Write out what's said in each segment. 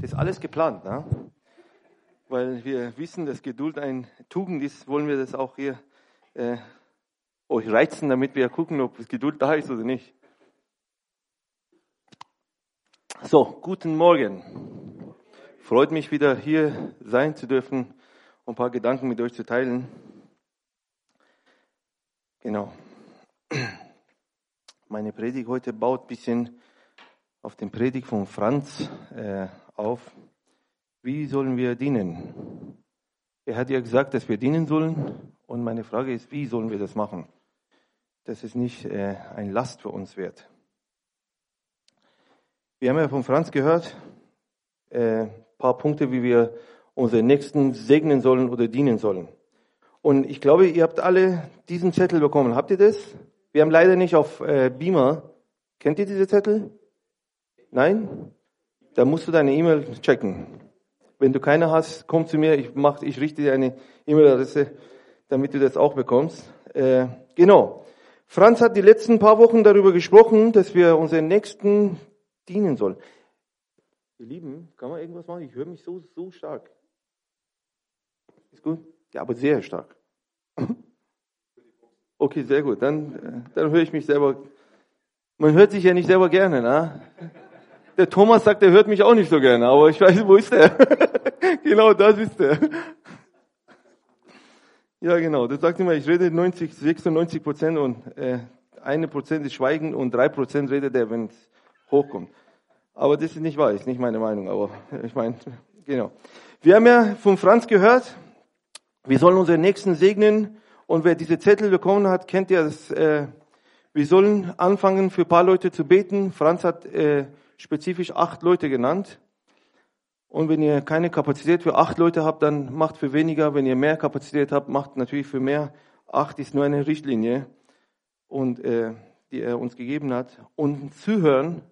Das ist alles geplant, ne? weil wir wissen, dass Geduld ein Tugend ist, wollen wir das auch hier äh, euch reizen, damit wir gucken, ob Geduld da ist oder nicht. So, guten Morgen. Freut mich wieder hier sein zu dürfen und ein paar Gedanken mit euch zu teilen. Genau. Meine Predigt heute baut ein bisschen auf den Predigt von Franz äh, auf. Wie sollen wir dienen? Er hat ja gesagt, dass wir dienen sollen. Und meine Frage ist, wie sollen wir das machen? Dass es nicht äh, ein Last für uns wird. Wir haben ja von Franz gehört, äh, paar Punkte, wie wir unsere Nächsten segnen sollen oder dienen sollen. Und ich glaube, ihr habt alle diesen Zettel bekommen. Habt ihr das? Wir haben leider nicht auf äh, Beamer. Kennt ihr diese Zettel? Nein? Da musst du deine E-Mail checken. Wenn du keine hast, komm zu mir, ich, mach, ich richte dir eine E-Mail-Adresse, damit du das auch bekommst. Äh, genau. Franz hat die letzten paar Wochen darüber gesprochen, dass wir unseren Nächsten dienen sollen. Ihr Lieben, kann man irgendwas machen? Ich höre mich so, so stark. Ist gut? Ja, aber sehr stark. Okay, sehr gut. Dann, äh, dann höre ich mich selber. Man hört sich ja nicht selber gerne, ne? Der Thomas sagt, er hört mich auch nicht so gerne, aber ich weiß, wo ist der? genau, das ist der. Ja, genau. Das sagt immer, ich rede 90, 96 Prozent und äh, eine Prozent ist Schweigen und drei Prozent redet er, wenn es hochkommt. Aber das ist nicht wahr, ist nicht meine Meinung, aber ich meine, genau. Wir haben ja von Franz gehört, wir sollen unsere Nächsten segnen und wer diese Zettel bekommen hat, kennt ja das, äh, wir sollen anfangen, für paar Leute zu beten. Franz hat äh, spezifisch acht Leute genannt. Und wenn ihr keine Kapazität für acht Leute habt, dann macht für weniger. Wenn ihr mehr Kapazität habt, macht natürlich für mehr. Acht ist nur eine Richtlinie, und, äh, die er uns gegeben hat. Und zuhören,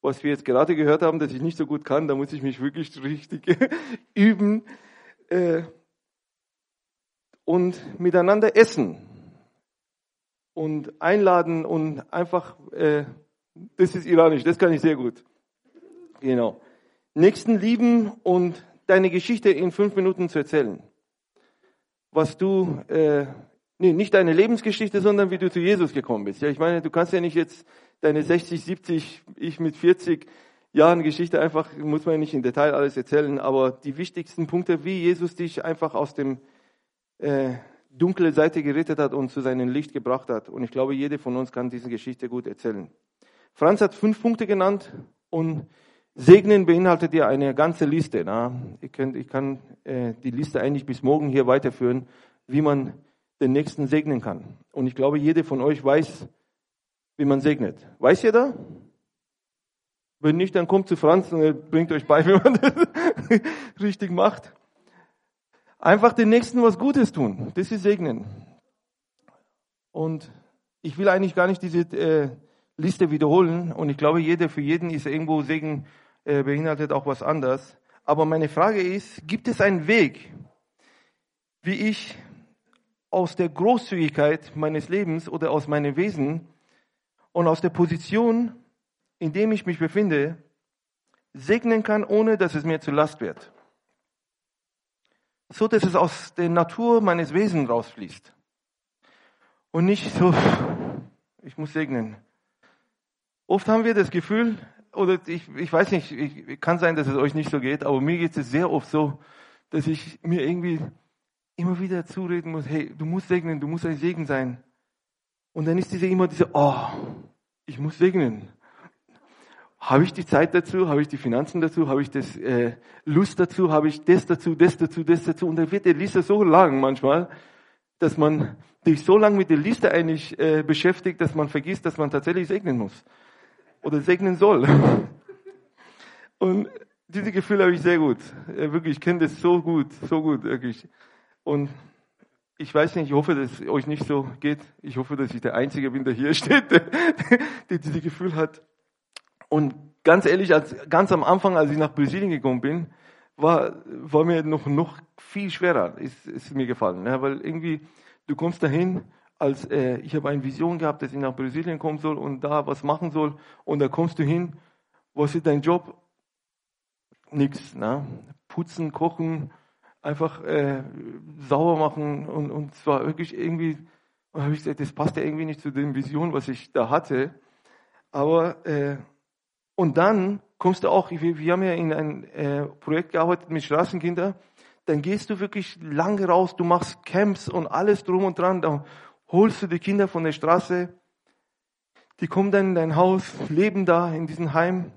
was wir jetzt gerade gehört haben, dass ich nicht so gut kann, da muss ich mich wirklich richtig üben. Äh, und miteinander essen und einladen und einfach, äh, das ist iranisch, das kann ich sehr gut. Genau. Nächsten lieben und deine Geschichte in fünf Minuten zu erzählen. Was du, äh, nee, nicht deine Lebensgeschichte, sondern wie du zu Jesus gekommen bist. Ja, ich meine, du kannst ja nicht jetzt deine 60, 70, ich mit 40 Jahren Geschichte einfach, muss man ja nicht in Detail alles erzählen, aber die wichtigsten Punkte, wie Jesus dich einfach aus dem äh, dunkle Seite gerettet hat und zu seinem Licht gebracht hat. Und ich glaube, jede von uns kann diese Geschichte gut erzählen. Franz hat fünf Punkte genannt und Segnen beinhaltet ja eine ganze Liste. Na? Ich, könnt, ich kann äh, die Liste eigentlich bis morgen hier weiterführen, wie man den Nächsten segnen kann. Und ich glaube, jede von euch weiß, wie man segnet. Weiß jeder? Wenn nicht, dann kommt zu Franz und er bringt euch bei, wie man das richtig macht. Einfach den Nächsten was Gutes tun. Das ist Segnen. Und ich will eigentlich gar nicht diese äh, Liste wiederholen. Und ich glaube, jeder für jeden ist irgendwo Segen äh, beinhaltet auch was anderes. Aber meine Frage ist, gibt es einen Weg, wie ich aus der Großzügigkeit meines Lebens oder aus meinem Wesen und aus der Position, in dem ich mich befinde, segnen kann, ohne dass es mir zu Last wird? So, dass es aus der Natur meines Wesens rausfließt. Und nicht so, ich muss segnen. Oft haben wir das Gefühl, oder ich, ich weiß nicht, ich, kann sein, dass es euch nicht so geht, aber mir geht es sehr oft so, dass ich mir irgendwie immer wieder zureden muss, hey, du musst segnen, du musst ein Segen sein. Und dann ist diese immer diese, oh, ich muss segnen. Habe ich die Zeit dazu? Habe ich die Finanzen dazu? Habe ich das äh, Lust dazu? Habe ich das dazu, das dazu, das dazu? Und dann wird die Liste so lang manchmal, dass man sich so lange mit der Liste eigentlich äh, beschäftigt, dass man vergisst, dass man tatsächlich segnen muss oder segnen soll. Und diese Gefühle habe ich sehr gut. Wirklich, ich kenne das so gut, so gut, wirklich. Und ich weiß nicht, ich hoffe, dass es euch nicht so geht. Ich hoffe, dass ich der Einzige bin, der hier steht, der, der dieses Gefühl hat. Und ganz ehrlich, als, ganz am Anfang, als ich nach Brasilien gekommen bin, war, war mir noch, noch viel schwerer, ist, ist mir gefallen. Ja, weil irgendwie, du kommst dahin als äh, ich habe eine Vision gehabt, dass ich nach Brasilien kommen soll und da was machen soll. Und da kommst du hin, was ist dein Job? nichts. Ne? Putzen, kochen, einfach äh, sauber machen und, und zwar wirklich irgendwie, habe ich gesagt, das passt ja irgendwie nicht zu den Visionen, was ich da hatte. Aber äh, und dann kommst du auch, wir, wir haben ja in ein äh, Projekt gearbeitet mit Straßenkindern, dann gehst du wirklich lange raus, du machst Camps und alles drum und dran, holst du die Kinder von der Straße, die kommen dann in dein Haus, leben da in diesem Heim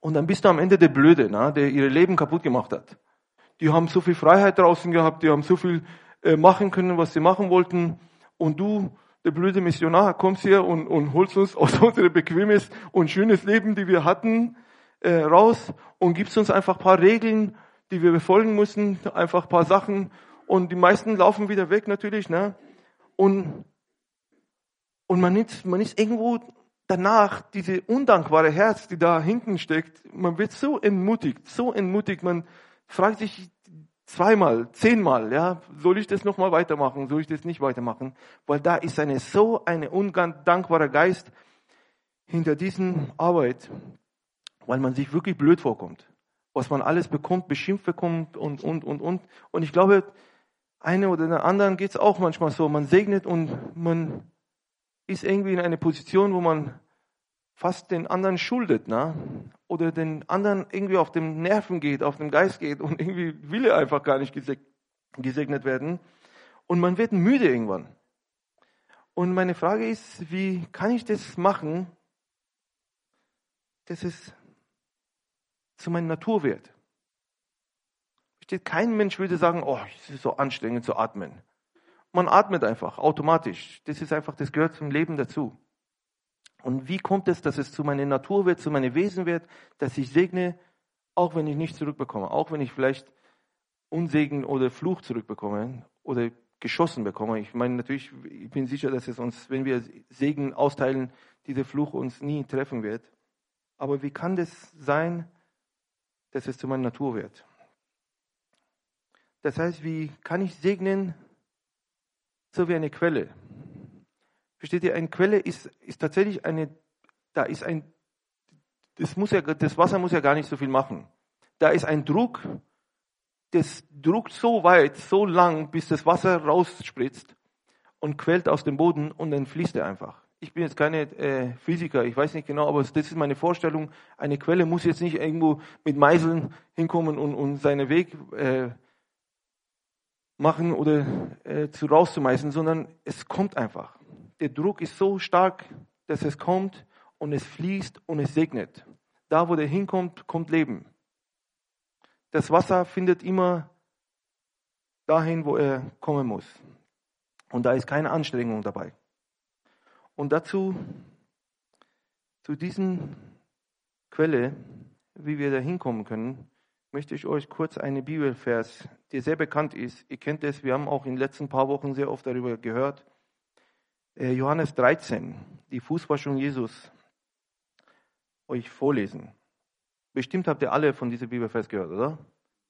und dann bist du am Ende der Blöde, ne, der ihre Leben kaputt gemacht hat. Die haben so viel Freiheit draußen gehabt, die haben so viel äh, machen können, was sie machen wollten und du, der blöde Missionar, kommst hier und, und holst uns aus unserem bequemes und schönes Leben, die wir hatten, äh, raus und gibst uns einfach paar Regeln, die wir befolgen müssen, einfach paar Sachen und die meisten laufen wieder weg natürlich, ne? Und, und man ist, man ist irgendwo danach, diese undankbare Herz, die da hinten steckt, man wird so entmutigt, so entmutigt, man fragt sich zweimal, zehnmal, ja, soll ich das nochmal weitermachen, soll ich das nicht weitermachen? Weil da ist eine so eine undankbare Geist hinter diesen Arbeit, weil man sich wirklich blöd vorkommt was man alles bekommt, beschimpft bekommt und, und, und, und. Und ich glaube, eine oder der anderen geht es auch manchmal so. Man segnet und man ist irgendwie in einer Position, wo man fast den anderen schuldet, ne? oder den anderen irgendwie auf den Nerven geht, auf den Geist geht und irgendwie will er einfach gar nicht gesegnet werden. Und man wird müde irgendwann. Und meine Frage ist, wie kann ich das machen, dass es zu meiner Natur wird. Versteht? Kein Mensch würde sagen, oh, es ist so anstrengend zu atmen. Man atmet einfach automatisch. Das ist einfach, das gehört zum Leben dazu. Und wie kommt es, dass es zu meiner Natur wird, zu meinem Wesen wird, dass ich segne, auch wenn ich nicht zurückbekomme, auch wenn ich vielleicht Unsegen oder Fluch zurückbekomme oder geschossen bekomme. Ich meine natürlich, ich bin sicher, dass es uns, wenn wir Segen austeilen, dieser Fluch uns nie treffen wird. Aber wie kann das sein, dass es zu meiner Natur wird. Das heißt, wie kann ich segnen, so wie eine Quelle? Versteht ihr, eine Quelle ist, ist tatsächlich eine, da ist ein, das, muss ja, das Wasser muss ja gar nicht so viel machen. Da ist ein Druck, das druckt so weit, so lang, bis das Wasser rausspritzt und quält aus dem Boden und dann fließt er einfach ich bin jetzt keine äh, Physiker, ich weiß nicht genau, aber das ist meine Vorstellung. Eine Quelle muss jetzt nicht irgendwo mit Meißeln hinkommen und, und seinen Weg äh, machen oder äh, zu rauszumeißen, sondern es kommt einfach. Der Druck ist so stark, dass es kommt und es fließt und es segnet. Da, wo der hinkommt, kommt Leben. Das Wasser findet immer dahin, wo er kommen muss. Und da ist keine Anstrengung dabei. Und dazu, zu diesen Quelle, wie wir da hinkommen können, möchte ich euch kurz eine Bibelvers, der sehr bekannt ist. Ihr kennt es, wir haben auch in den letzten paar Wochen sehr oft darüber gehört. Äh, Johannes 13, die Fußwaschung Jesus, euch vorlesen. Bestimmt habt ihr alle von diesem Bibelvers gehört, oder?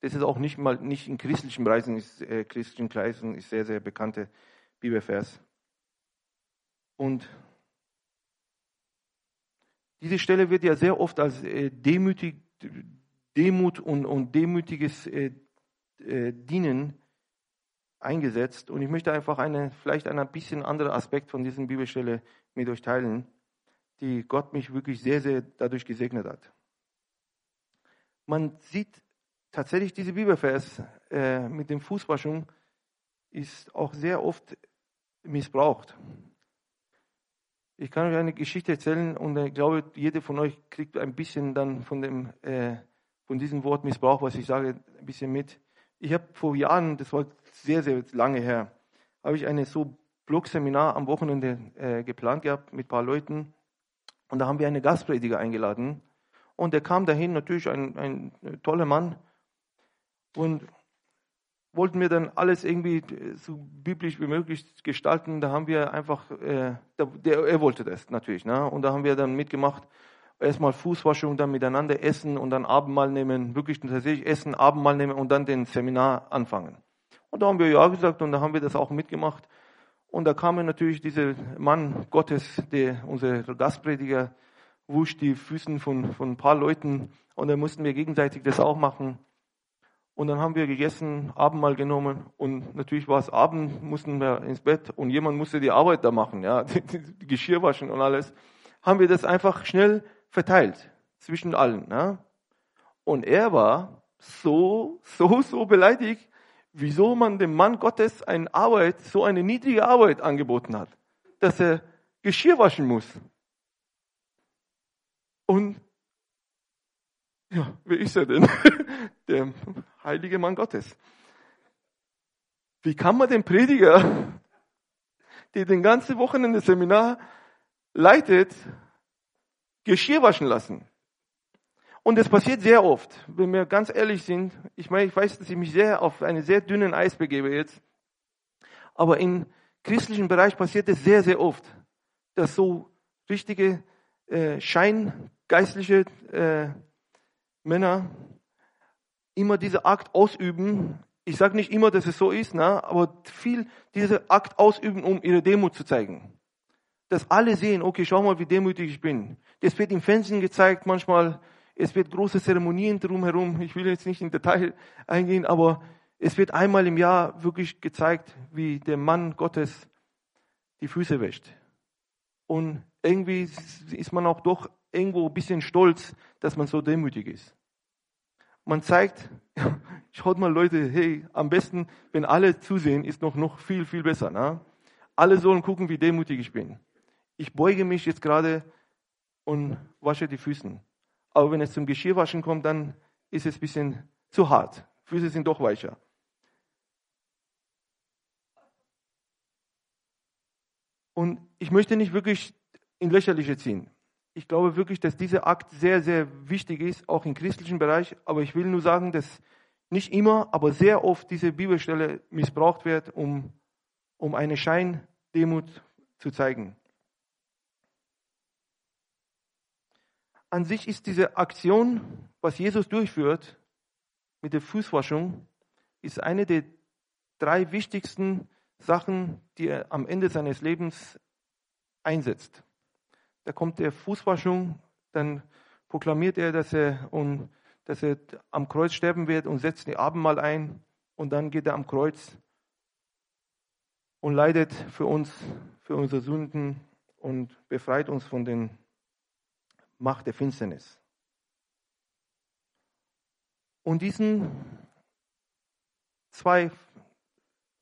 Das ist auch nicht mal nicht in christlichen Kreisen, ist, äh, christlichen Kreisen ist sehr sehr bekannte Bibelvers. Und diese Stelle wird ja sehr oft als äh, demütig, Demut und, und demütiges äh, äh, Dienen eingesetzt. Und ich möchte einfach eine, vielleicht einen bisschen anderen Aspekt von dieser Bibelstelle mit euch teilen, die Gott mich wirklich sehr, sehr dadurch gesegnet hat. Man sieht tatsächlich diese Bibelvers äh, mit dem Fußwaschung ist auch sehr oft missbraucht. Ich kann euch eine Geschichte erzählen und ich glaube, jeder von euch kriegt ein bisschen dann von dem, äh, von diesem Wort Missbrauch, was ich sage, ein bisschen mit. Ich habe vor Jahren, das war sehr, sehr lange her, habe ich eine so Blog-Seminar am Wochenende äh, geplant gehabt mit ein paar Leuten und da haben wir einen Gastprediger eingeladen und der kam dahin, natürlich ein, ein toller Mann und wollten wir dann alles irgendwie äh, so biblisch wie möglich gestalten. Da haben wir einfach, äh, der, er wollte das natürlich, ne? und da haben wir dann mitgemacht. Erstmal Fußwaschung, dann miteinander essen und dann Abendmahl nehmen, wirklich tatsächlich essen, Abendmahl nehmen und dann den Seminar anfangen. Und da haben wir ja gesagt und da haben wir das auch mitgemacht. Und da kam natürlich dieser Mann Gottes, der, unser Gastprediger, wusch die Füßen von, von ein paar Leuten Und dann mussten wir gegenseitig das auch machen. Und dann haben wir gegessen, Abendmahl genommen und natürlich war es Abend, mussten wir ins Bett und jemand musste die Arbeit da machen, ja, die, Geschirr waschen und alles. Haben wir das einfach schnell verteilt zwischen allen. Ja. Und er war so, so, so beleidigt, wieso man dem Mann Gottes eine Arbeit, so eine niedrige Arbeit angeboten hat, dass er Geschirr waschen muss. Und ja, wer ist er denn? Der heilige Mann Gottes. Wie kann man den Prediger, der den ganzen Wochenende Seminar leitet, Geschirr waschen lassen? Und es passiert sehr oft, wenn wir ganz ehrlich sind. Ich meine, ich weiß, dass ich mich sehr auf einen sehr dünnen Eis begebe jetzt. Aber im christlichen Bereich passiert es sehr, sehr oft, dass so richtige äh, scheingeistliche äh, Männer immer diese Akt ausüben. Ich sage nicht immer, dass es so ist, ne, aber viel diese Akt ausüben, um ihre Demut zu zeigen. Dass alle sehen, okay, schau mal, wie demütig ich bin. Das wird im Fernsehen gezeigt, manchmal, es wird große Zeremonien drumherum. Ich will jetzt nicht in Detail eingehen, aber es wird einmal im Jahr wirklich gezeigt, wie der Mann Gottes die Füße wäscht. Und irgendwie ist man auch doch irgendwo ein bisschen stolz, dass man so demütig ist. Man zeigt, schaut mal Leute, hey, am besten, wenn alle zusehen, ist noch, noch viel, viel besser. Ne? Alle sollen gucken, wie demütig ich bin. Ich beuge mich jetzt gerade und wasche die Füße. Aber wenn es zum Geschirrwaschen kommt, dann ist es ein bisschen zu hart. Füße sind doch weicher. Und ich möchte nicht wirklich in Lächerliche ziehen. Ich glaube wirklich, dass dieser Akt sehr, sehr wichtig ist, auch im christlichen Bereich. Aber ich will nur sagen, dass nicht immer, aber sehr oft diese Bibelstelle missbraucht wird, um, um eine Scheindemut zu zeigen. An sich ist diese Aktion, was Jesus durchführt mit der Fußwaschung, ist eine der drei wichtigsten Sachen, die er am Ende seines Lebens einsetzt. Da kommt der Fußwaschung, dann proklamiert er, dass er, und, dass er am Kreuz sterben wird und setzt die Abendmahl ein und dann geht er am Kreuz und leidet für uns, für unsere Sünden und befreit uns von den Macht der Finsternis. Und diesen zwei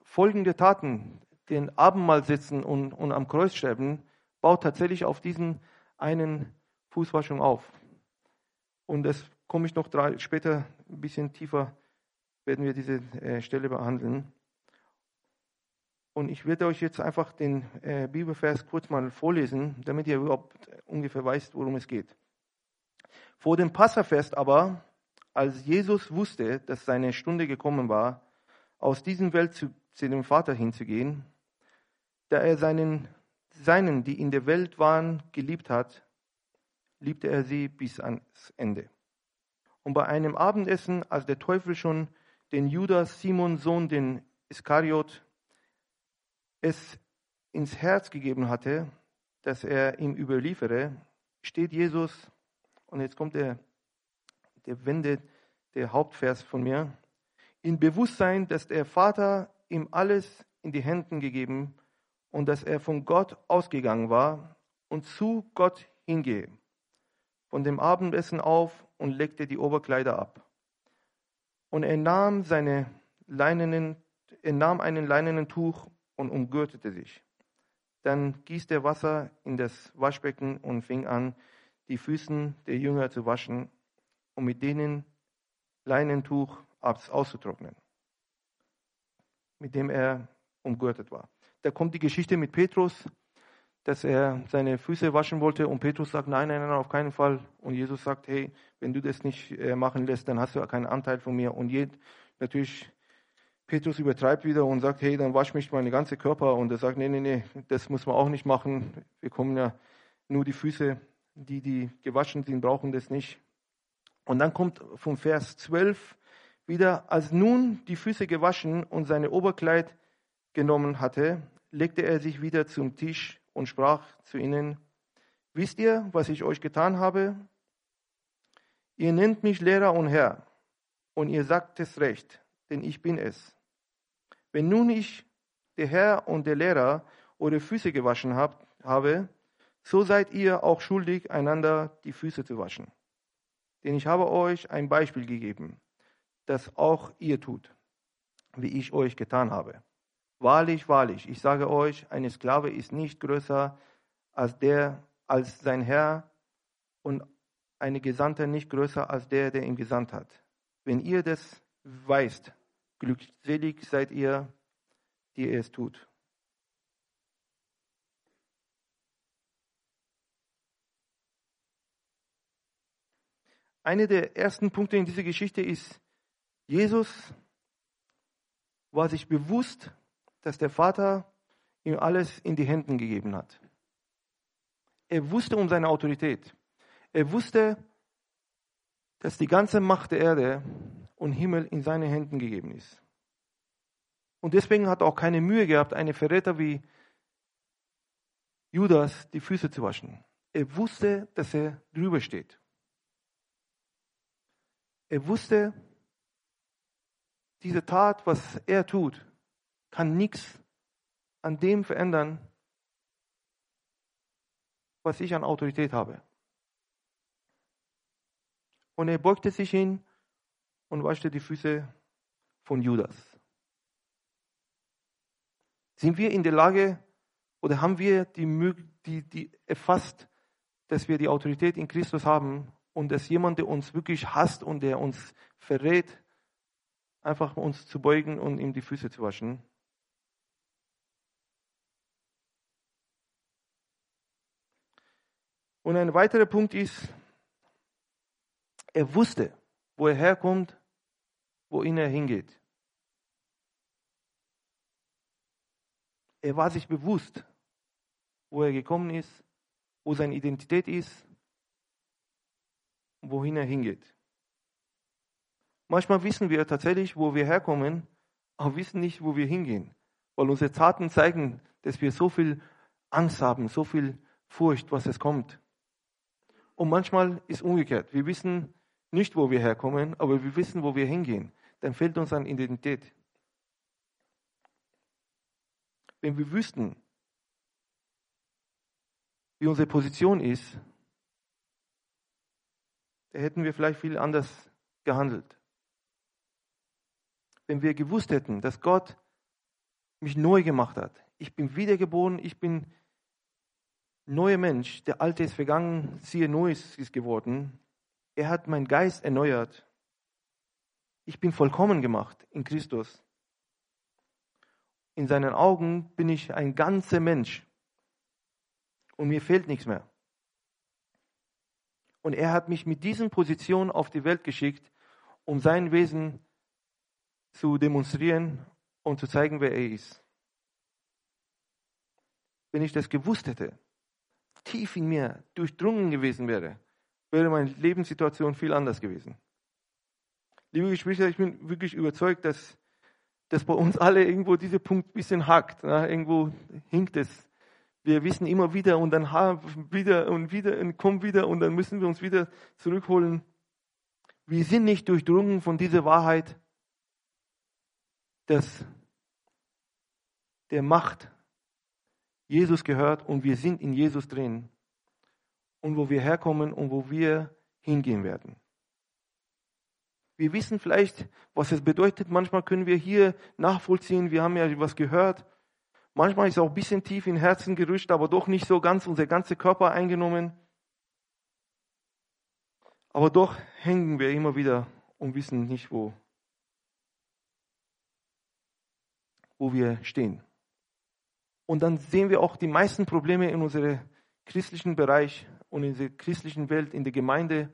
folgende Taten, den Abendmahl sitzen und, und am Kreuz sterben, baut tatsächlich auf diesen einen Fußwaschung auf. Und das komme ich noch drei, später ein bisschen tiefer, werden wir diese äh, Stelle behandeln. Und ich werde euch jetzt einfach den äh, Bibelvers kurz mal vorlesen, damit ihr überhaupt ungefähr weißt, worum es geht. Vor dem Passafest aber, als Jesus wusste, dass seine Stunde gekommen war, aus diesem Welt zu, zu dem Vater hinzugehen, da er seinen seinen, die in der Welt waren, geliebt hat, liebte er sie bis ans Ende. Und bei einem Abendessen, als der Teufel schon den Judas, Simon Sohn, den Iskariot, es ins Herz gegeben hatte, dass er ihm überliefere, steht Jesus, und jetzt kommt der, der Wende, der Hauptvers von mir, in Bewusstsein, dass der Vater ihm alles in die Hände gegeben und dass er von Gott ausgegangen war und zu Gott hingehe. Von dem Abendessen auf und legte die Oberkleider ab. Und er nahm, seine leinenen, er nahm einen leinenen Tuch und umgürtete sich. Dann gießt er Wasser in das Waschbecken und fing an, die Füßen der Jünger zu waschen und mit denen Leinentuch auszutrocknen, mit dem er umgürtet war. Da kommt die Geschichte mit Petrus, dass er seine Füße waschen wollte und Petrus sagt, nein, nein, nein, auf keinen Fall. Und Jesus sagt, hey, wenn du das nicht äh, machen lässt, dann hast du keinen Anteil von mir. Und natürlich, Petrus übertreibt wieder und sagt, hey, dann wasch mich meine ganze Körper. Und er sagt, nee, nee, nee, das muss man auch nicht machen. Wir kommen ja nur die Füße, die, die gewaschen sind, brauchen das nicht. Und dann kommt vom Vers 12 wieder, als nun die Füße gewaschen und seine Oberkleid genommen hatte, legte er sich wieder zum Tisch und sprach zu ihnen, wisst ihr, was ich euch getan habe? Ihr nennt mich Lehrer und Herr, und ihr sagt es recht, denn ich bin es. Wenn nun ich, der Herr und der Lehrer, eure Füße gewaschen hab, habe, so seid ihr auch schuldig, einander die Füße zu waschen. Denn ich habe euch ein Beispiel gegeben, das auch ihr tut, wie ich euch getan habe. Wahrlich, wahrlich, ich sage euch, ein Sklave ist nicht größer als der, als sein Herr und eine Gesandte nicht größer als der, der ihn gesandt hat. Wenn ihr das weißt, glückselig seid ihr, die ihr es tut. Einer der ersten Punkte in dieser Geschichte ist, Jesus war sich bewusst, dass der Vater ihm alles in die Hände gegeben hat. Er wusste um seine Autorität. Er wusste, dass die ganze Macht der Erde und Himmel in seine Händen gegeben ist. Und deswegen hat er auch keine Mühe gehabt, einen Verräter wie Judas die Füße zu waschen. Er wusste, dass er drüber steht. Er wusste, diese Tat, was er tut, kann nichts an dem verändern, was ich an Autorität habe. Und er beugte sich hin und waschte die Füße von Judas. Sind wir in der Lage oder haben wir die, die, die erfasst, dass wir die Autorität in Christus haben und dass jemand, der uns wirklich hasst und der uns verrät, einfach uns zu beugen und ihm die Füße zu waschen? Und ein weiterer Punkt ist, er wusste, wo er herkommt, wohin er hingeht. Er war sich bewusst, wo er gekommen ist, wo seine Identität ist und wohin er hingeht. Manchmal wissen wir tatsächlich, wo wir herkommen, aber wissen nicht, wo wir hingehen, weil unsere Taten zeigen, dass wir so viel Angst haben, so viel Furcht, was es kommt. Und manchmal ist umgekehrt. Wir wissen nicht, wo wir herkommen, aber wir wissen, wo wir hingehen. Dann fehlt uns an Identität. Wenn wir wüssten, wie unsere Position ist, dann hätten wir vielleicht viel anders gehandelt. Wenn wir gewusst hätten, dass Gott mich neu gemacht hat, ich bin wiedergeboren, ich bin neuer Mensch, der Alte ist vergangen, siehe, Neues ist geworden. Er hat meinen Geist erneuert. Ich bin vollkommen gemacht in Christus. In seinen Augen bin ich ein ganzer Mensch und mir fehlt nichts mehr. Und er hat mich mit diesen Positionen auf die Welt geschickt, um sein Wesen zu demonstrieren und zu zeigen, wer er ist. Wenn ich das gewusst hätte, tief in mir durchdrungen gewesen wäre, wäre meine Lebenssituation viel anders gewesen. Liebe Geschwister, ich bin wirklich überzeugt, dass, dass bei uns alle irgendwo dieser Punkt ein bisschen hakt. Ne? Irgendwo hinkt es. Wir wissen immer wieder und dann wieder und wieder und kommen wieder und dann müssen wir uns wieder zurückholen. Wir sind nicht durchdrungen von dieser Wahrheit, dass der Macht Jesus gehört und wir sind in Jesus drin und wo wir herkommen und wo wir hingehen werden. Wir wissen vielleicht, was es bedeutet. Manchmal können wir hier nachvollziehen. Wir haben ja was gehört. Manchmal ist auch ein bisschen tief in Herzen gerutscht, aber doch nicht so ganz unser ganzer Körper eingenommen. Aber doch hängen wir immer wieder und wissen nicht, wo, wo wir stehen. Und dann sehen wir auch die meisten Probleme in unserem christlichen Bereich und in der christlichen Welt, in der Gemeinde,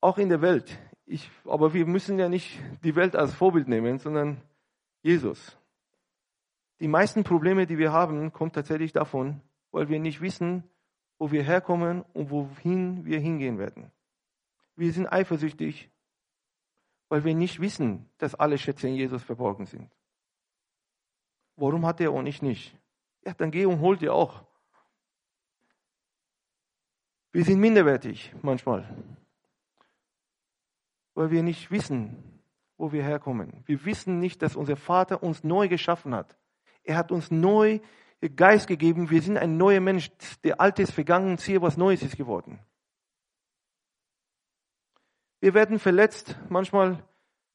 auch in der Welt. Ich, aber wir müssen ja nicht die Welt als Vorbild nehmen, sondern Jesus. Die meisten Probleme, die wir haben, kommen tatsächlich davon, weil wir nicht wissen, wo wir herkommen und wohin wir hingehen werden. Wir sind eifersüchtig, weil wir nicht wissen, dass alle Schätze in Jesus verborgen sind. Warum hat er und ich nicht? Ja, dann geh und hol dir auch. Wir sind minderwertig manchmal. Weil wir nicht wissen, wo wir herkommen. Wir wissen nicht, dass unser Vater uns neu geschaffen hat. Er hat uns neu Geist gegeben. Wir sind ein neuer Mensch. Der Alte ist vergangen, siehe, was Neues ist geworden. Wir werden verletzt manchmal,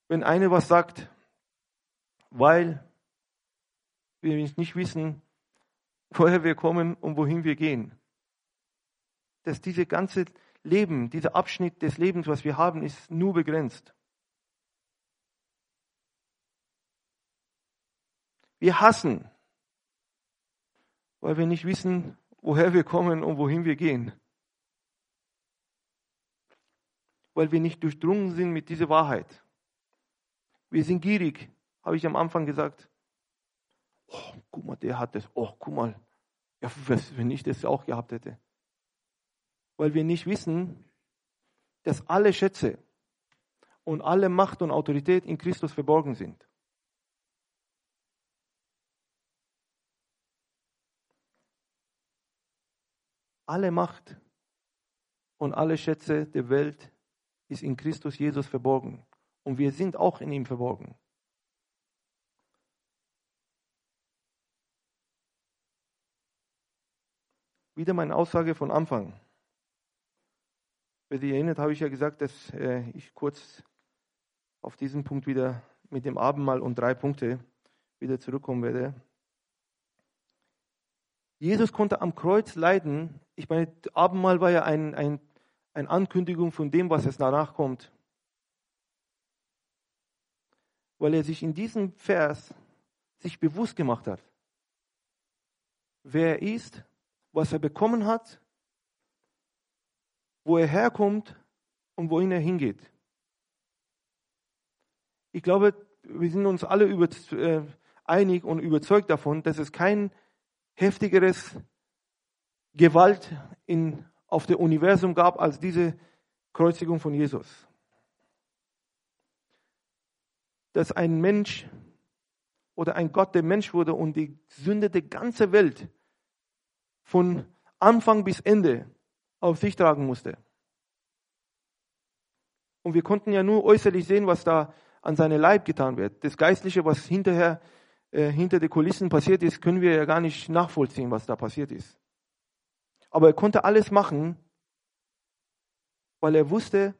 wenn einer was sagt, weil wir nicht wissen, woher wir kommen und wohin wir gehen. Dass diese ganze Leben, dieser Abschnitt des Lebens, was wir haben, ist nur begrenzt. Wir hassen, weil wir nicht wissen, woher wir kommen und wohin wir gehen. Weil wir nicht durchdrungen sind mit dieser Wahrheit. Wir sind gierig, habe ich am Anfang gesagt. Oh, guck mal, der hat das. Oh, guck mal. Ja, wenn ich das auch gehabt hätte. Weil wir nicht wissen, dass alle Schätze und alle Macht und Autorität in Christus verborgen sind. Alle Macht und alle Schätze der Welt ist in Christus Jesus verborgen. Und wir sind auch in ihm verborgen. Wieder meine Aussage von Anfang. Wer sich erinnert, habe ich ja gesagt, dass äh, ich kurz auf diesen Punkt wieder mit dem Abendmahl und drei Punkte wieder zurückkommen werde. Jesus konnte am Kreuz leiden. Ich meine, Abendmahl war ja ein, ein, eine Ankündigung von dem, was jetzt danach kommt. Weil er sich in diesem Vers sich bewusst gemacht hat, wer er ist, was er bekommen hat, wo er herkommt und wohin er hingeht. Ich glaube, wir sind uns alle über, äh, einig und überzeugt davon, dass es kein heftigeres Gewalt in, auf dem Universum gab als diese Kreuzigung von Jesus. Dass ein Mensch oder ein Gott, der Mensch wurde und die Sünde der ganzen Welt von Anfang bis Ende auf sich tragen musste. Und wir konnten ja nur äußerlich sehen, was da an seinem Leib getan wird. Das Geistliche, was hinterher äh, hinter den Kulissen passiert ist, können wir ja gar nicht nachvollziehen, was da passiert ist. Aber er konnte alles machen, weil er wusste,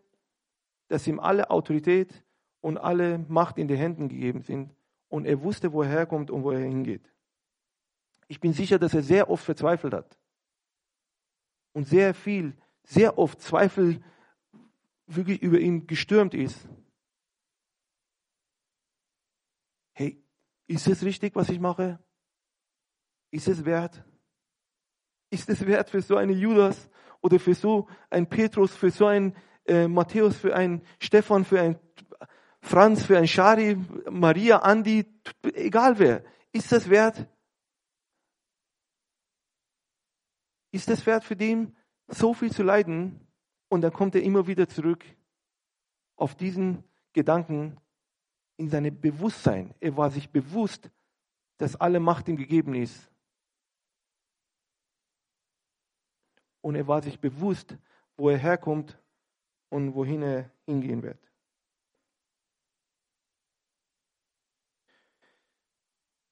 dass ihm alle Autorität und alle Macht in die Händen gegeben sind. Und er wusste, wo er herkommt und wo er hingeht. Ich bin sicher, dass er sehr oft verzweifelt hat. Und sehr viel, sehr oft Zweifel wirklich über ihn gestürmt ist. Hey, ist es richtig, was ich mache? Ist es wert? Ist es wert für so einen Judas oder für so einen Petrus, für so einen äh, Matthäus, für einen Stefan, für einen Franz, für einen Shari, Maria, Andi, egal wer. Ist das wert? Ist es wert für den, so viel zu leiden? Und dann kommt er immer wieder zurück auf diesen Gedanken, in seinem Bewusstsein. Er war sich bewusst, dass alle Macht ihm gegeben ist. Und er war sich bewusst, wo er herkommt und wohin er hingehen wird.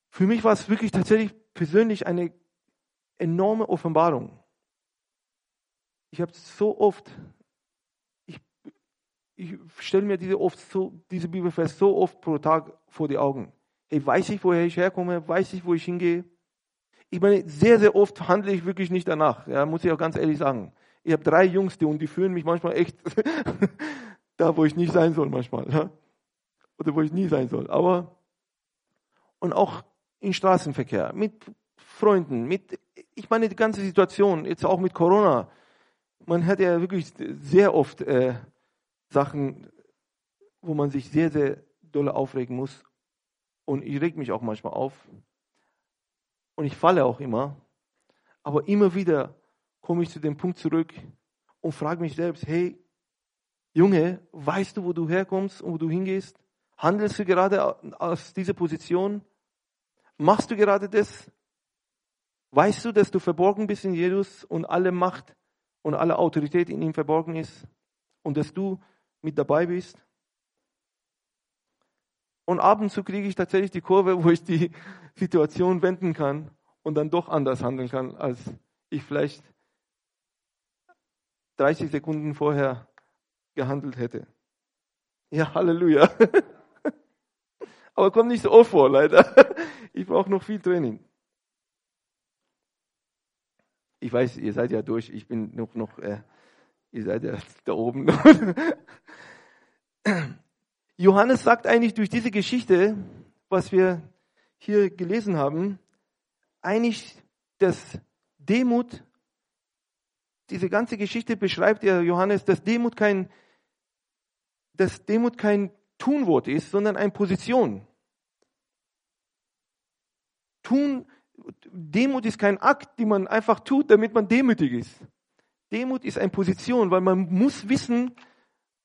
Für mich war es wirklich tatsächlich persönlich eine enorme Offenbarung. Ich habe so oft ich stelle mir diese, oft so, diese Bibelvers so oft pro Tag vor die Augen. Hey, weiß ich, woher ich herkomme? Weiß ich, wo ich hingehe? Ich meine, sehr, sehr oft handle ich wirklich nicht danach. Ja, muss ich auch ganz ehrlich sagen. Ich habe drei Jungs, die, und die führen mich manchmal echt da, wo ich nicht sein soll manchmal. Ja? Oder wo ich nie sein soll. Aber, und auch im Straßenverkehr, mit Freunden, mit, ich meine, die ganze Situation, jetzt auch mit Corona. Man hat ja wirklich sehr oft, äh, Sachen, wo man sich sehr, sehr dolle aufregen muss. Und ich reg mich auch manchmal auf. Und ich falle auch immer. Aber immer wieder komme ich zu dem Punkt zurück und frage mich selbst, hey, Junge, weißt du, wo du herkommst und wo du hingehst? Handelst du gerade aus dieser Position? Machst du gerade das? Weißt du, dass du verborgen bist in Jesus und alle Macht und alle Autorität in ihm verborgen ist? Und dass du mit dabei bist. Und ab und zu kriege ich tatsächlich die Kurve, wo ich die Situation wenden kann und dann doch anders handeln kann, als ich vielleicht 30 Sekunden vorher gehandelt hätte. Ja, Halleluja. Aber kommt nicht so oft vor, leider. Ich brauche noch viel Training. Ich weiß, ihr seid ja durch. Ich bin noch, noch äh, ihr seid ja da oben. Johannes sagt eigentlich durch diese Geschichte, was wir hier gelesen haben, eigentlich, dass Demut, diese ganze Geschichte beschreibt ja Johannes, dass Demut kein, dass Demut kein Tunwort ist, sondern eine Position. Tun, Demut ist kein Akt, den man einfach tut, damit man demütig ist. Demut ist eine Position, weil man muss wissen,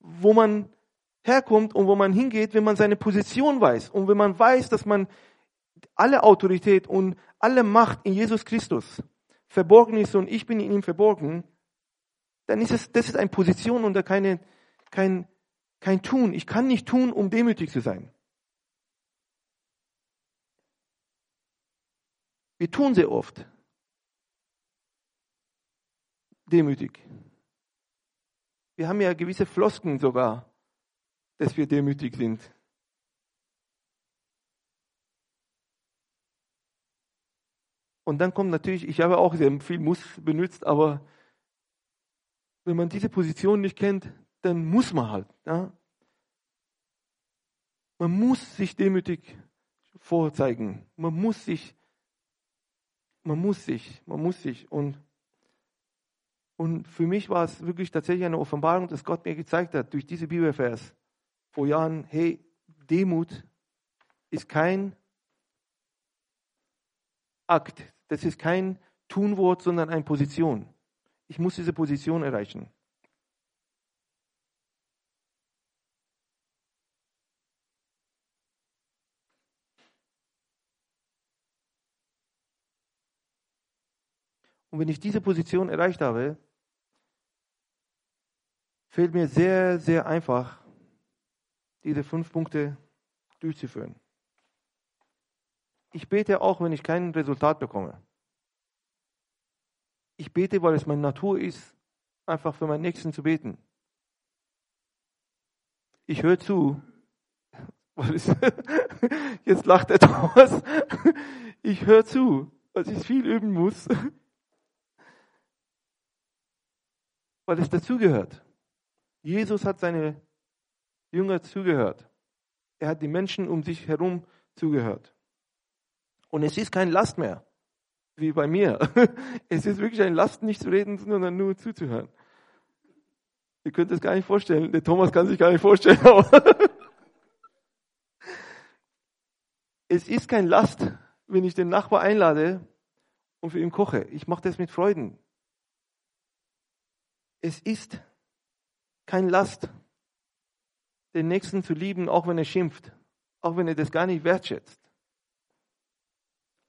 wo man herkommt und wo man hingeht, wenn man seine Position weiß und wenn man weiß, dass man alle Autorität und alle Macht in Jesus Christus verborgen ist und ich bin in ihm verborgen, dann ist es, das ist eine Position und keine, kein, kein Tun. Ich kann nicht tun, um demütig zu sein. Wir tun sehr oft demütig. Wir haben ja gewisse Flosken sogar, dass wir demütig sind. Und dann kommt natürlich, ich habe auch sehr viel Muss benutzt, aber wenn man diese Position nicht kennt, dann muss man halt. Ja? Man muss sich demütig vorzeigen. Man muss sich, man muss sich, man muss sich. Und, und für mich war es wirklich tatsächlich eine Offenbarung, dass Gott mir gezeigt hat, durch diese Bibelvers vor Jahren, hey, Demut ist kein Akt. Das ist kein Tunwort, sondern eine Position. Ich muss diese Position erreichen. Und wenn ich diese Position erreicht habe, fällt mir sehr, sehr einfach, diese fünf Punkte durchzuführen. Ich bete auch, wenn ich kein Resultat bekomme. Ich bete, weil es meine Natur ist, einfach für meinen Nächsten zu beten. Ich höre zu. Jetzt lacht Thomas. Ich höre zu, weil ich viel üben muss. Weil es dazugehört. Jesus hat seine Jünger zugehört. Er hat die Menschen um sich herum zugehört. Und es ist kein Last mehr, wie bei mir. Es ist wirklich ein Last, nicht zu reden, sondern nur zuzuhören. Ihr könnt es gar nicht vorstellen. Der Thomas kann sich gar nicht vorstellen. es ist kein Last, wenn ich den Nachbar einlade und für ihn koche. Ich mache das mit Freuden. Es ist kein Last, den Nächsten zu lieben, auch wenn er schimpft, auch wenn er das gar nicht wertschätzt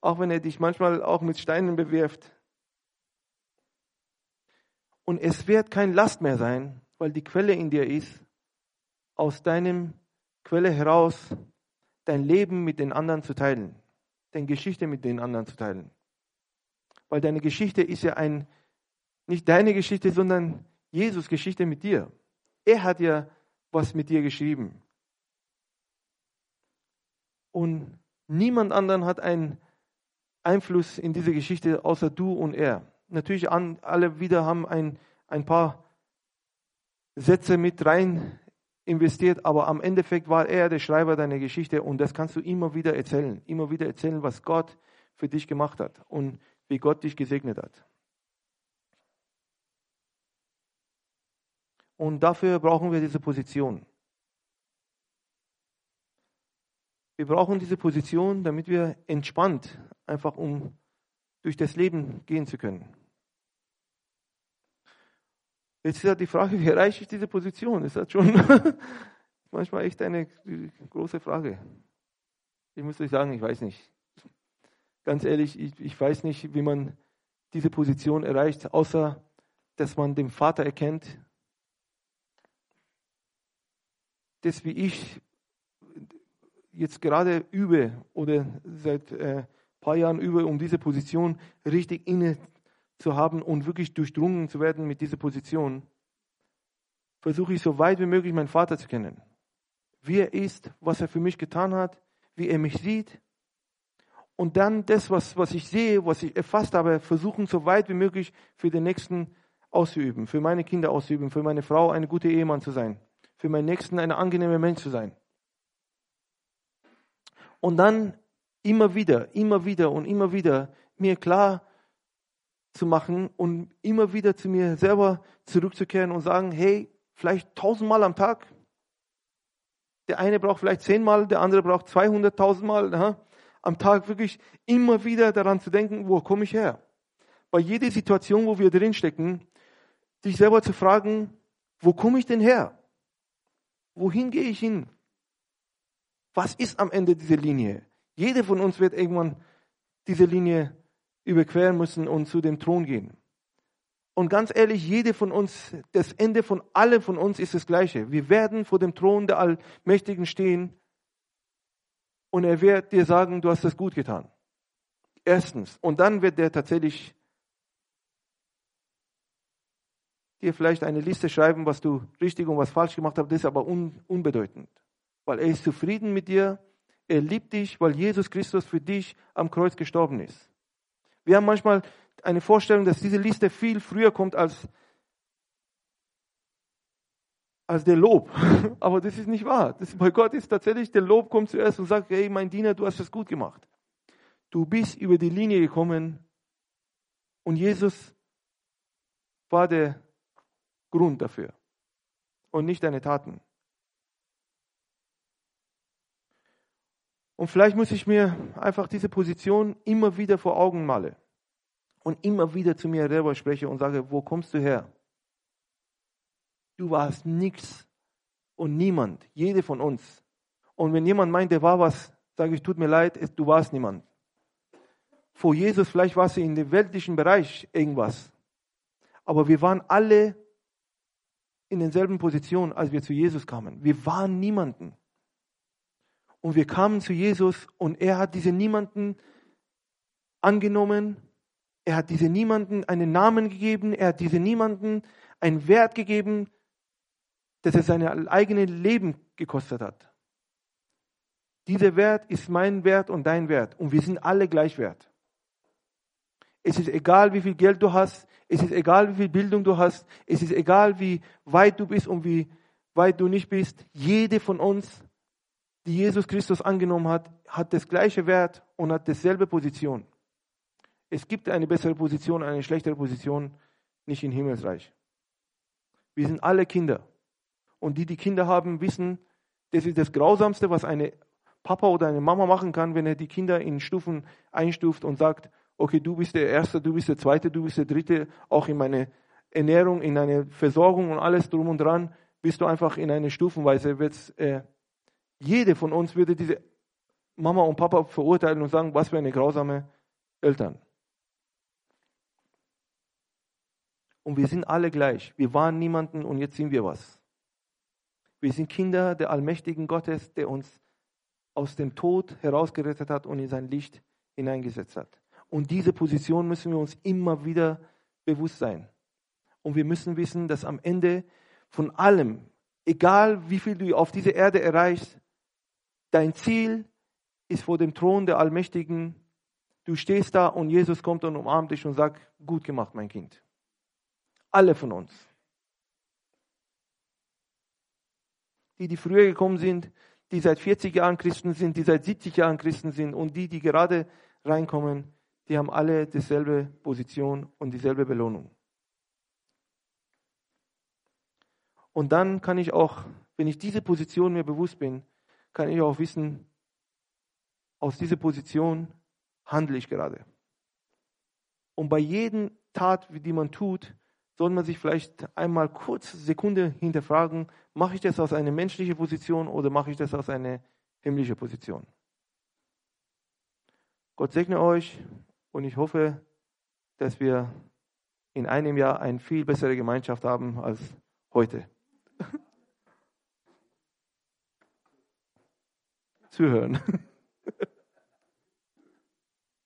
auch wenn er dich manchmal auch mit Steinen bewirft. Und es wird kein Last mehr sein, weil die Quelle in dir ist, aus deinem Quelle heraus dein Leben mit den anderen zu teilen, deine Geschichte mit den anderen zu teilen. Weil deine Geschichte ist ja ein, nicht deine Geschichte, sondern Jesus Geschichte mit dir. Er hat ja was mit dir geschrieben. Und niemand anderen hat ein Einfluss in diese Geschichte außer du und er. Natürlich an, alle wieder haben ein, ein paar Sätze mit rein investiert, aber am Endeffekt war er der Schreiber deiner Geschichte und das kannst du immer wieder erzählen. Immer wieder erzählen, was Gott für dich gemacht hat und wie Gott dich gesegnet hat. Und dafür brauchen wir diese Position. Wir brauchen diese Position, damit wir entspannt einfach um durch das Leben gehen zu können. Jetzt ist ja die Frage, wie erreiche ich diese Position? Ist das schon manchmal echt eine große Frage. Ich muss euch sagen, ich weiß nicht. Ganz ehrlich, ich, ich weiß nicht, wie man diese Position erreicht, außer dass man den Vater erkennt, das wie ich jetzt gerade übe oder seit äh, paar Jahren übe, um diese Position richtig inne zu haben und wirklich durchdrungen zu werden mit dieser Position, versuche ich so weit wie möglich meinen Vater zu kennen. Wie er ist, was er für mich getan hat, wie er mich sieht. Und dann das, was, was ich sehe, was ich erfasst habe, versuchen so weit wie möglich für den Nächsten auszuüben, für meine Kinder auszuüben, für meine Frau eine gute Ehemann zu sein, für meinen Nächsten ein angenehmer Mensch zu sein. Und dann immer wieder, immer wieder und immer wieder mir klar zu machen und immer wieder zu mir selber zurückzukehren und sagen, hey, vielleicht tausendmal am Tag. Der eine braucht vielleicht zehnmal, der andere braucht zweihunderttausendmal am Tag wirklich immer wieder daran zu denken, wo komme ich her? Bei jeder Situation, wo wir drinstecken, sich selber zu fragen, wo komme ich denn her? Wohin gehe ich hin? Was ist am Ende dieser Linie? Jeder von uns wird irgendwann diese Linie überqueren müssen und zu dem Thron gehen. Und ganz ehrlich, jede von uns, das Ende von alle von uns ist das gleiche. Wir werden vor dem Thron der Allmächtigen stehen und er wird dir sagen, du hast das gut getan. Erstens. Und dann wird er tatsächlich dir vielleicht eine Liste schreiben, was du richtig und was falsch gemacht hast. Das ist aber un unbedeutend. Weil er ist zufrieden mit dir. Er liebt dich, weil Jesus Christus für dich am Kreuz gestorben ist. Wir haben manchmal eine Vorstellung, dass diese Liste viel früher kommt als, als der Lob. Aber das ist nicht wahr. Das, bei Gott ist tatsächlich, der Lob kommt zuerst und sagt, hey, mein Diener, du hast das gut gemacht. Du bist über die Linie gekommen und Jesus war der Grund dafür und nicht deine Taten. Und vielleicht muss ich mir einfach diese Position immer wieder vor Augen malen und immer wieder zu mir selber spreche und sage, wo kommst du her? Du warst nichts und niemand, jede von uns. Und wenn jemand meint, der war was, sage ich, tut mir leid, du warst niemand. Vor Jesus, vielleicht warst du in dem weltlichen Bereich irgendwas. Aber wir waren alle in denselben Positionen, als wir zu Jesus kamen. Wir waren niemanden. Und wir kamen zu Jesus und er hat diese niemanden angenommen er hat diese niemanden einen Namen gegeben, er hat diese niemanden einen Wert gegeben, dass er sein eigenes Leben gekostet hat. Dieser Wert ist mein Wert und dein Wert und wir sind alle gleich wert. Es ist egal, wie viel Geld du hast, es ist egal, wie viel Bildung du hast, es ist egal, wie weit du bist und wie weit du nicht bist. Jede von uns, die Jesus Christus angenommen hat, hat das gleiche Wert und hat dasselbe Position. Es gibt eine bessere Position, eine schlechtere Position, nicht im Himmelsreich. Wir sind alle Kinder. Und die, die Kinder haben, wissen, das ist das Grausamste, was eine Papa oder eine Mama machen kann, wenn er die Kinder in Stufen einstuft und sagt, okay, du bist der Erste, du bist der Zweite, du bist der Dritte, auch in meine Ernährung, in eine Versorgung und alles drum und dran, bist du einfach in eine Stufenweise. Äh, jede von uns würde diese Mama und Papa verurteilen und sagen, was für eine grausame Eltern. Und wir sind alle gleich. Wir waren niemanden und jetzt sind wir was. Wir sind Kinder der allmächtigen Gottes, der uns aus dem Tod herausgerettet hat und in sein Licht hineingesetzt hat. Und diese Position müssen wir uns immer wieder bewusst sein. Und wir müssen wissen, dass am Ende von allem, egal wie viel du auf dieser Erde erreichst, dein Ziel ist vor dem Thron der Allmächtigen. Du stehst da und Jesus kommt und umarmt dich und sagt, gut gemacht, mein Kind. Alle von uns. Die, die früher gekommen sind, die seit 40 Jahren Christen sind, die seit 70 Jahren Christen sind und die, die gerade reinkommen, die haben alle dieselbe Position und dieselbe Belohnung. Und dann kann ich auch, wenn ich diese Position mir bewusst bin, kann ich auch wissen, aus dieser Position handle ich gerade. Und bei jedem Tat, die man tut, soll man sich vielleicht einmal kurz Sekunde hinterfragen, mache ich das aus einer menschlichen Position oder mache ich das aus einer himmlischen Position? Gott segne euch und ich hoffe, dass wir in einem Jahr eine viel bessere Gemeinschaft haben als heute. zuhören.